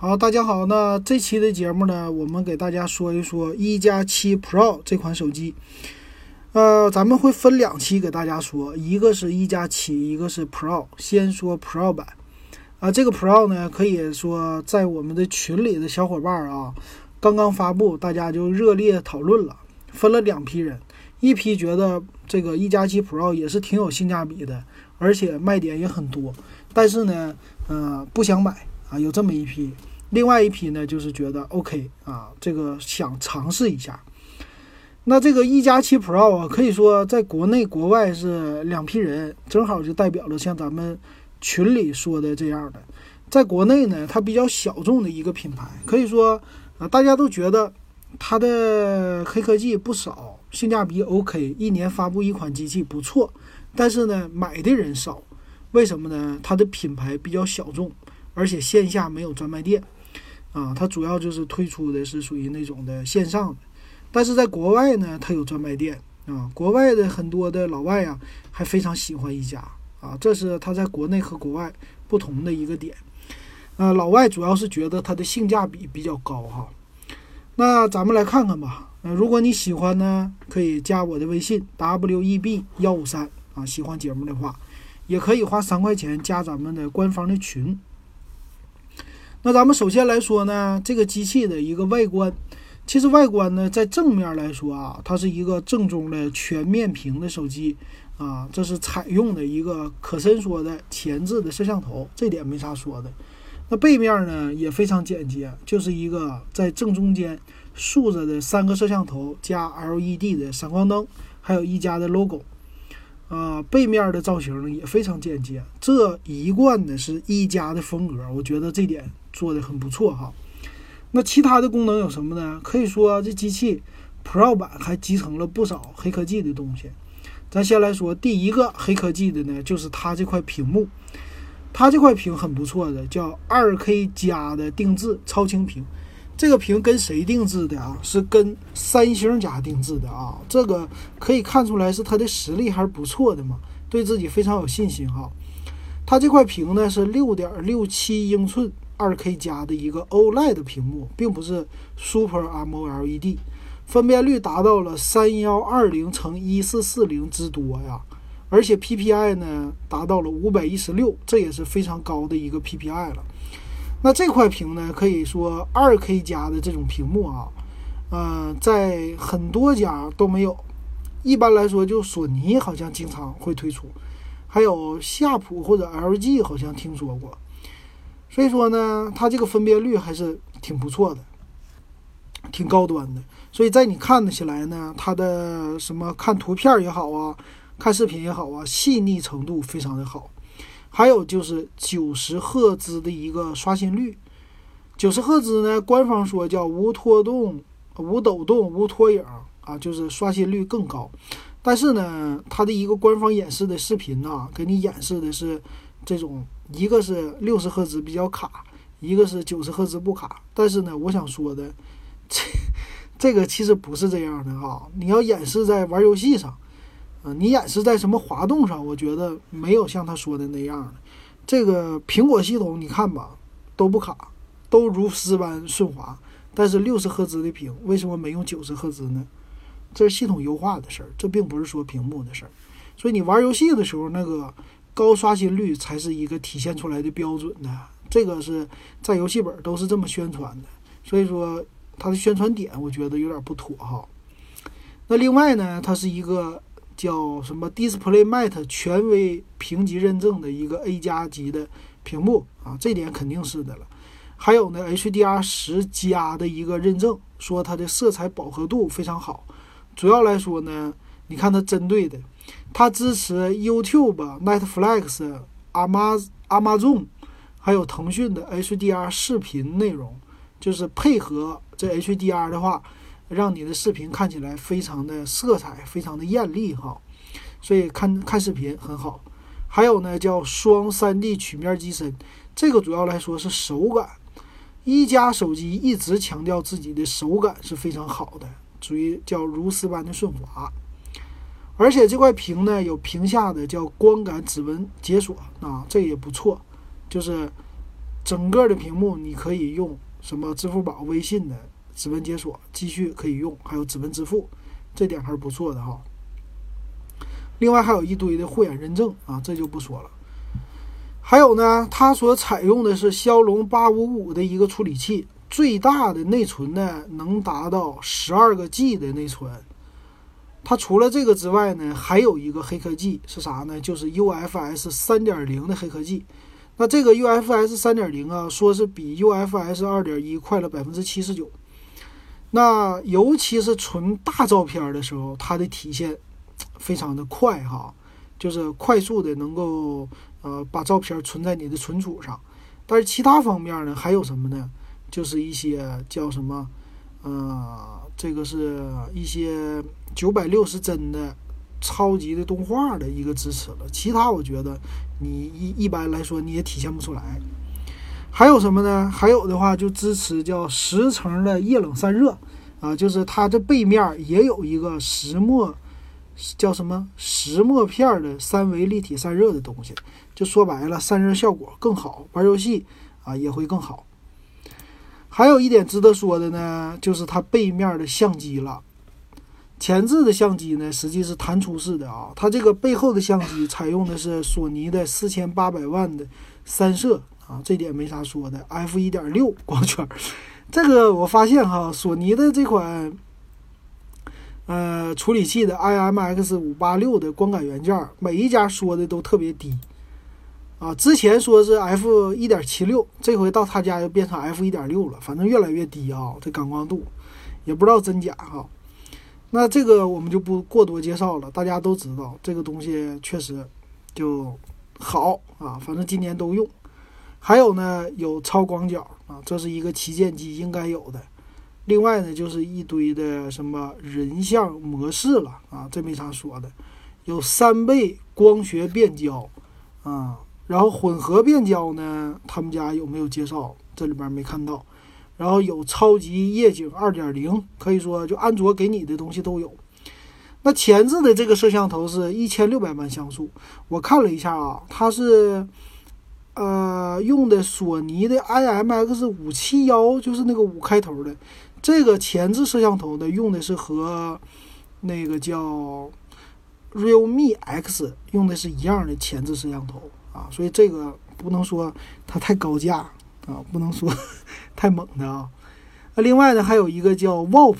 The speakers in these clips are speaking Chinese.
好，大家好，那这期的节目呢，我们给大家说一说一加七 Pro 这款手机。呃，咱们会分两期给大家说，一个是一加七，一个是 Pro。先说 Pro 版啊，这个 Pro 呢，可以说在我们的群里的小伙伴啊，刚刚发布，大家就热烈讨论了，分了两批人，一批觉得这个一加七 Pro 也是挺有性价比的，而且卖点也很多，但是呢，呃，不想买啊，有这么一批；另外一批呢，就是觉得 OK 啊，这个想尝试一下。那这个一加七 Pro 啊，可以说在国内国外是两批人，正好就代表了像咱们群里说的这样的。在国内呢，它比较小众的一个品牌，可以说啊，大家都觉得它的黑科技不少，性价比 OK，一年发布一款机器不错。但是呢，买的人少，为什么呢？它的品牌比较小众，而且线下没有专卖店啊，它主要就是推出的是属于那种的线上的。但是在国外呢，它有专卖店啊，国外的很多的老外呀，还非常喜欢一加啊，这是它在国内和国外不同的一个点。呃，老外主要是觉得它的性价比比较高哈。那咱们来看看吧。呃，如果你喜欢呢，可以加我的微信 w e b 幺五三啊，喜欢节目的话，也可以花三块钱加咱们的官方的群。那咱们首先来说呢，这个机器的一个外观。其实外观呢，在正面来说啊，它是一个正宗的全面屏的手机啊，这是采用的一个可伸缩的前置的摄像头，这点没啥说的。那背面呢也非常简洁，就是一个在正中间竖着的三个摄像头加 LED 的闪光灯，还有一加的 logo。啊，背面的造型也非常简洁，这一贯的是一加的风格，我觉得这点做的很不错哈。那其他的功能有什么呢？可以说这机器 Pro 版还集成了不少黑科技的东西。咱先来说第一个黑科技的呢，就是它这块屏幕，它这块屏很不错的，叫 2K 加的定制超清屏。这个屏跟谁定制的啊？是跟三星家定制的啊。这个可以看出来是它的实力还是不错的嘛，对自己非常有信心哈。它这块屏呢是6.67英寸。二 K 加的一个 OLED 屏幕，并不是 Super M O L E D，分辨率达到了三幺二零乘一四四零之多呀，而且 PPI 呢达到了五百一十六，这也是非常高的一个 PPI 了。那这块屏呢，可以说二 K 加的这种屏幕啊，呃，在很多家都没有，一般来说就索尼好像经常会推出，还有夏普或者 LG 好像听说过。所以说呢，它这个分辨率还是挺不错的，挺高端的。所以在你看得起来呢，它的什么看图片也好啊，看视频也好啊，细腻程度非常的好。还有就是九十赫兹的一个刷新率，九十赫兹呢，官方说叫无拖动、无抖动、无拖影啊，就是刷新率更高。但是呢，它的一个官方演示的视频呢，给你演示的是这种。一个是六十赫兹比较卡，一个是九十赫兹不卡。但是呢，我想说的，这这个其实不是这样的哈。你要演示在玩游戏上，啊，你演示在什么滑动上，我觉得没有像他说的那样。这个苹果系统你看吧，都不卡，都如丝般顺滑。但是六十赫兹的屏为什么没用九十赫兹呢？这是系统优化的事儿，这并不是说屏幕的事儿。所以你玩游戏的时候那个。高刷新率才是一个体现出来的标准呢，这个是在游戏本都是这么宣传的，所以说它的宣传点我觉得有点不妥哈。那另外呢，它是一个叫什么 DisplayMate 权威评级认证的一个 A 加级的屏幕啊，这点肯定是的了。还有呢，HDR 十加的一个认证，说它的色彩饱和度非常好。主要来说呢，你看它针对的。它支持 YouTube、Netflix、Amazon，还有腾讯的 HDR 视频内容，就是配合这 HDR 的话，让你的视频看起来非常的色彩非常的艳丽哈，所以看看视频很好。还有呢，叫双 3D 曲面机身，这个主要来说是手感。一加手机一直强调自己的手感是非常好的，属于叫如丝般的顺滑。而且这块屏呢，有屏下的叫光感指纹解锁啊，这也不错。就是整个的屏幕你可以用什么支付宝、微信的指纹解锁继续可以用，还有指纹支付，这点还是不错的哈。另外还有一堆的护眼认证啊，这就不说了。还有呢，它所采用的是骁龙八五五的一个处理器，最大的内存呢能达到十二个 G 的内存。它除了这个之外呢，还有一个黑科技是啥呢？就是 UFS 三点零的黑科技。那这个 UFS 三点零啊，说是比 UFS 二点一快了百分之七十九。那尤其是存大照片的时候，它的体现。非常的快哈，就是快速的能够呃把照片存在你的存储上，但是其他方面呢还有什么呢？就是一些叫什么呃这个是一些九百六十帧的超级的动画的一个支持了，其他我觉得你一一般来说你也体现不出来。还有什么呢？还有的话就支持叫十层的液冷散热啊，就是它这背面也有一个石墨。叫什么石墨片的三维立体散热的东西，就说白了，散热效果更好，玩游戏啊也会更好。还有一点值得说的呢，就是它背面的相机了。前置的相机呢，实际是弹出式的啊，它这个背后的相机采用的是索尼的四千八百万的三摄啊，这点没啥说的。f 一点六光圈，这个我发现哈，索尼的这款。呃，处理器的 IMX 五八六的光感元件，每一家说的都特别低啊。之前说是 F 一点七六，这回到他家又变成 F 一点六了，反正越来越低啊。这感光度也不知道真假哈。那这个我们就不过多介绍了，大家都知道这个东西确实就好啊。反正今年都用。还有呢，有超广角啊，这是一个旗舰机应该有的。另外呢，就是一堆的什么人像模式了啊，这没啥说的。有三倍光学变焦啊，然后混合变焦呢，他们家有没有介绍？这里边没看到。然后有超级夜景二点零，可以说就安卓给你的东西都有。那前置的这个摄像头是一千六百万像素，我看了一下啊，它是呃用的索尼的 IMX 五七幺，就是那个五开头的。这个前置摄像头呢，用的是和那个叫 Realme X 用的是一样的前置摄像头啊，所以这个不能说它太高价啊，不能说 太猛的啊。那另外呢，还有一个叫 WAP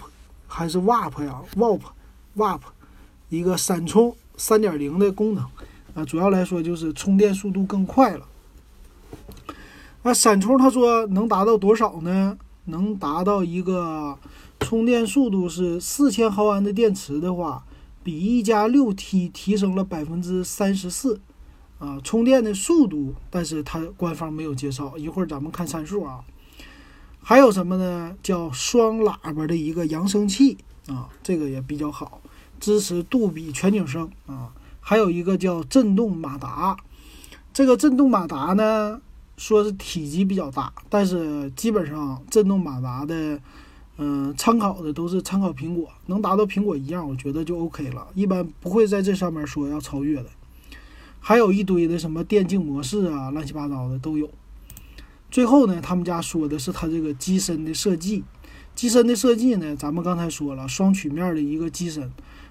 还是 WAP 呀？WAP，WAP，一个闪充三点零的功能啊，主要来说就是充电速度更快了。那闪充他说能达到多少呢？能达到一个充电速度是四千毫安的电池的话，比一加六 T 提升了百分之三十四，啊，充电的速度，但是它官方没有介绍，一会儿咱们看参数啊。还有什么呢？叫双喇叭的一个扬声器啊，这个也比较好，支持杜比全景声啊。还有一个叫震动马达，这个震动马达呢。说是体积比较大，但是基本上震动马达的，嗯，参考的都是参考苹果，能达到苹果一样，我觉得就 OK 了。一般不会在这上面说要超越的。还有一堆的什么电竞模式啊，乱七八糟的都有。最后呢，他们家说的是它这个机身的设计，机身的设计呢，咱们刚才说了，双曲面的一个机身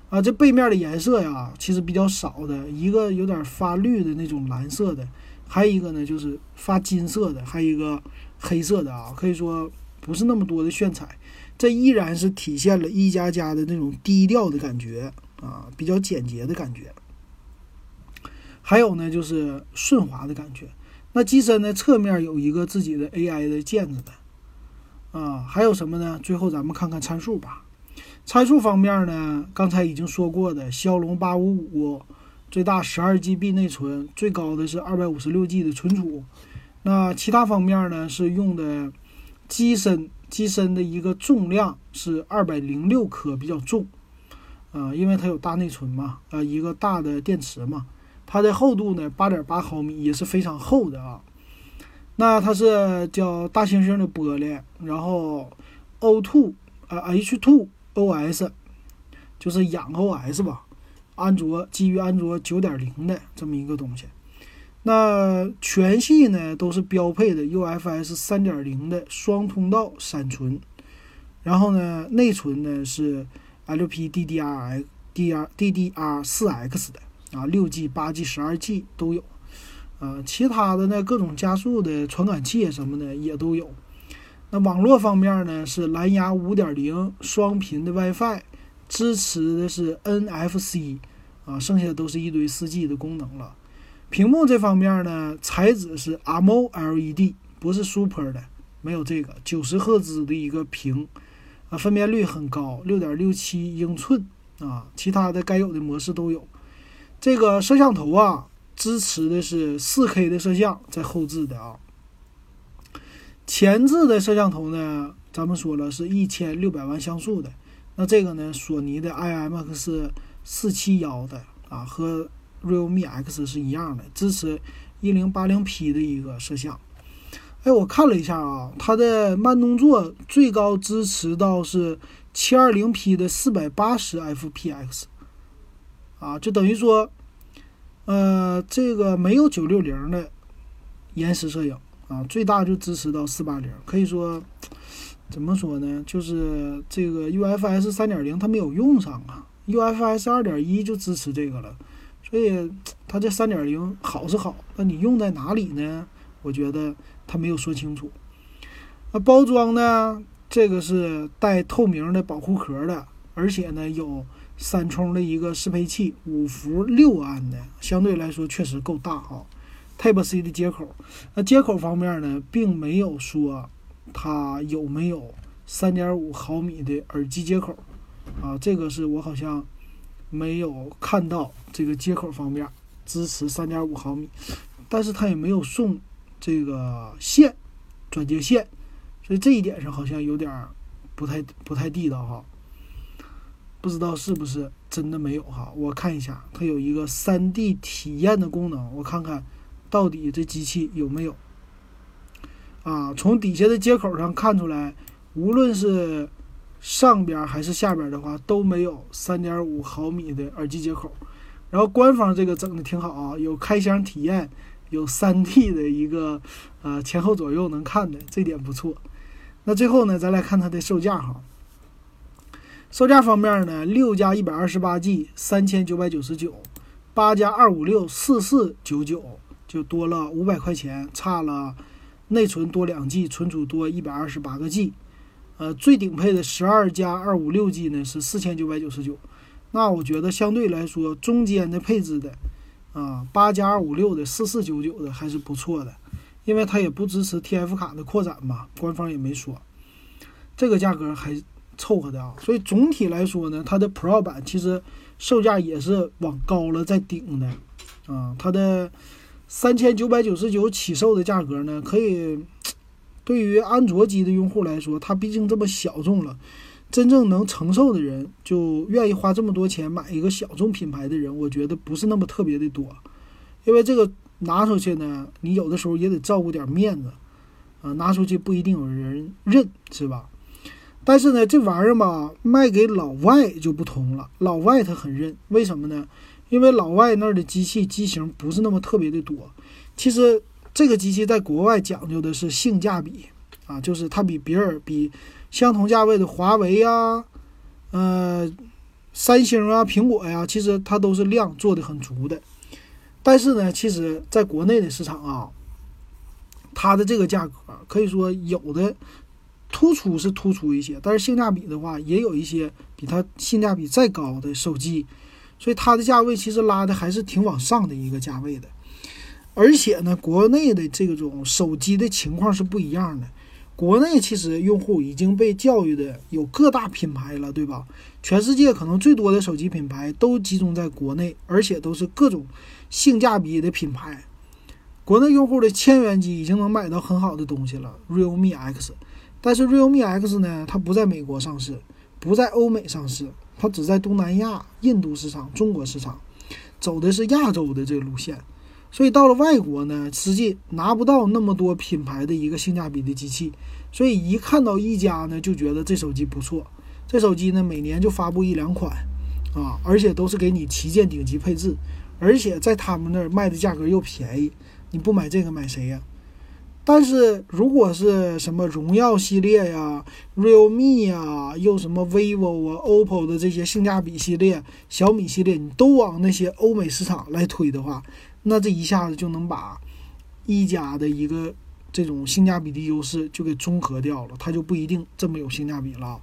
啊，这背面的颜色呀，其实比较少的，一个有点发绿的那种蓝色的。还有一个呢，就是发金色的，还有一个黑色的啊，可以说不是那么多的炫彩，这依然是体现了一加加的那种低调的感觉啊，比较简洁的感觉。还有呢，就是顺滑的感觉。那机身呢，侧面有一个自己的 AI 的键子的啊，还有什么呢？最后咱们看看参数吧。参数方面呢，刚才已经说过的骁龙八五五。最大十二 GB 内存，最高的是二百五十六 G 的存储。那其他方面呢？是用的机身，机身的一个重量是二百零六克，比较重。啊，因为它有大内存嘛，啊，一个大的电池嘛。它的厚度呢，八点八毫米，也是非常厚的啊。那它是叫大猩猩的玻璃，然后 O2 啊 H2 OS，就是氧 OS 吧。安卓基于安卓九点零的这么一个东西，那全系呢都是标配的 UFS 三点零的双通道闪存，然后呢内存呢是 LPDDR DDR DDR 四 X 的啊，六 G、八 G、十二 G 都有，呃，其他的呢各种加速的传感器什么的也都有。那网络方面呢是蓝牙五点零双频的 WiFi，支持的是 NFC，啊，剩下的都是一堆四 G 的功能了。屏幕这方面呢，材质是 AMOLED，不是 Super 的，没有这个九十赫兹的一个屏，啊，分辨率很高，六点六七英寸啊，其他的该有的模式都有。这个摄像头啊，支持的是四 K 的摄像，在后置的啊。前置的摄像头呢，咱们说了是一千六百万像素的，那这个呢，索尼的 IMX 四七幺的啊，和 Realme X 是一样的，支持一零八零 P 的一个摄像。哎，我看了一下啊，它的慢动作最高支持到是七二零 P 的四百八十 fps，啊，就等于说，呃，这个没有九六零的延时摄影。啊，最大就支持到四八零，可以说，怎么说呢？就是这个 UFS 三点零它没有用上啊，UFS 二点一就支持这个了，所以它这三点零好是好，那你用在哪里呢？我觉得它没有说清楚。那包装呢？这个是带透明的保护壳的，而且呢有三充的一个适配器，五伏六安的，相对来说确实够大啊。Type C 的接口，那接口方面呢，并没有说它有没有三点五毫米的耳机接口啊，这个是我好像没有看到这个接口方面支持三点五毫米，但是它也没有送这个线转接线，所以这一点上好像有点不太不太地道哈，不知道是不是真的没有哈？我看一下，它有一个三 D 体验的功能，我看看。到底这机器有没有？啊，从底下的接口上看出来，无论是上边还是下边的话，都没有三点五毫米的耳机接口。然后官方这个整的挺好啊，有开箱体验，有三 D 的一个呃前后左右能看的，这点不错。那最后呢，咱来看它的售价哈。售价方面呢，六加一百二十八 G 三千九百九十九，八加二五六四四九九。就多了五百块钱，差了内存多两 G，存储多一百二十八个 G，呃，最顶配的十二加二五六 G 呢是四千九百九十九，那我觉得相对来说中间的配置的啊八加二五六的四四九九的还是不错的，因为它也不支持 TF 卡的扩展嘛，官方也没说，这个价格还凑合的啊，所以总体来说呢，它的 Pro 版其实售价也是往高了在顶的啊，它的。三千九百九十九起售的价格呢，可以对于安卓机的用户来说，它毕竟这么小众了，真正能承受的人就愿意花这么多钱买一个小众品牌的人，我觉得不是那么特别的多。因为这个拿出去呢，你有的时候也得照顾点面子啊，拿出去不一定有人认，是吧？但是呢，这玩意儿吧，卖给老外就不同了，老外他很认，为什么呢？因为老外那儿的机器机型不是那么特别的多，其实这个机器在国外讲究的是性价比啊，就是它比别人比相同价位的华为呀、呃、三星啊、苹果呀，其实它都是量做的很足的。但是呢，其实在国内的市场啊，它的这个价格可以说有的突出是突出一些，但是性价比的话，也有一些比它性价比再高的手机。所以它的价位其实拉的还是挺往上的一个价位的，而且呢，国内的这种手机的情况是不一样的。国内其实用户已经被教育的有各大品牌了，对吧？全世界可能最多的手机品牌都集中在国内，而且都是各种性价比的品牌。国内用户的千元机已经能买到很好的东西了，Realme X。但是 Realme X 呢，它不在美国上市，不在欧美上市。它只在东南亚、印度市场、中国市场，走的是亚洲的这个路线，所以到了外国呢，实际拿不到那么多品牌的一个性价比的机器，所以一看到一加呢，就觉得这手机不错。这手机呢，每年就发布一两款，啊，而且都是给你旗舰顶级配置，而且在他们那儿卖的价格又便宜，你不买这个买谁呀？但是如果是什么荣耀系列呀、realme 呀，又什么 vivo 啊、OPPO 的这些性价比系列、小米系列，你都往那些欧美市场来推的话，那这一下子就能把一加的一个这种性价比的优势就给综合掉了，它就不一定这么有性价比了。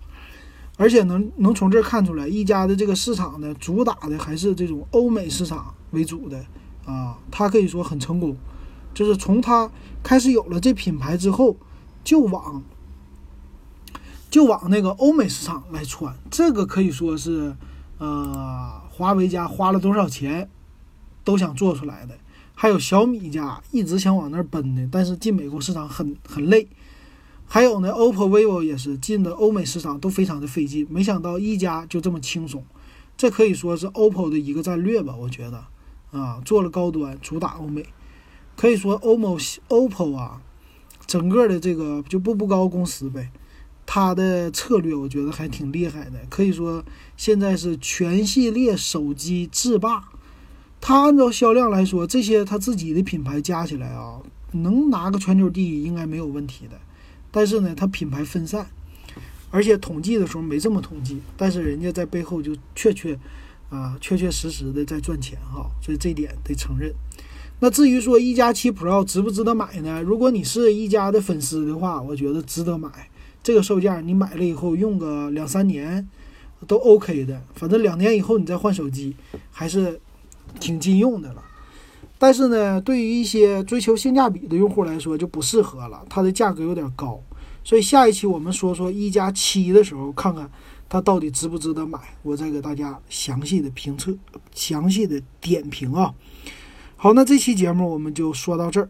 而且能能从这看出来，一加的这个市场呢，主打的还是这种欧美市场为主的啊，它可以说很成功，就是从它开始有了这品牌之后，就往就往那个欧美市场来穿，这个可以说是呃，华为家花了多少钱都想做出来的，还有小米家一直想往那儿奔的，但是进美国市场很很累。还有呢，OPPO、vivo 也是进的欧美市场都非常的费劲，没想到一加就这么轻松，这可以说是 OPPO 的一个战略吧，我觉得，啊，做了高端，主打欧美，可以说 OPPO、OPPO 啊，整个的这个就步步高公司呗，它的策略我觉得还挺厉害的，可以说现在是全系列手机制霸，它按照销量来说，这些它自己的品牌加起来啊，能拿个全球第一应该没有问题的。但是呢，它品牌分散，而且统计的时候没这么统计，但是人家在背后就确确，啊，确确实实的在赚钱哈，所以这点得承认。那至于说一加七 Pro 值不值得买呢？如果你是一加的粉丝的话，我觉得值得买。这个售价你买了以后用个两三年都 OK 的，反正两年以后你再换手机还是挺经用的了。但是呢，对于一些追求性价比的用户来说就不适合了，它的价格有点高。所以下一期我们说说一加七的时候，看看它到底值不值得买，我再给大家详细的评测、详细的点评啊。好，那这期节目我们就说到这儿。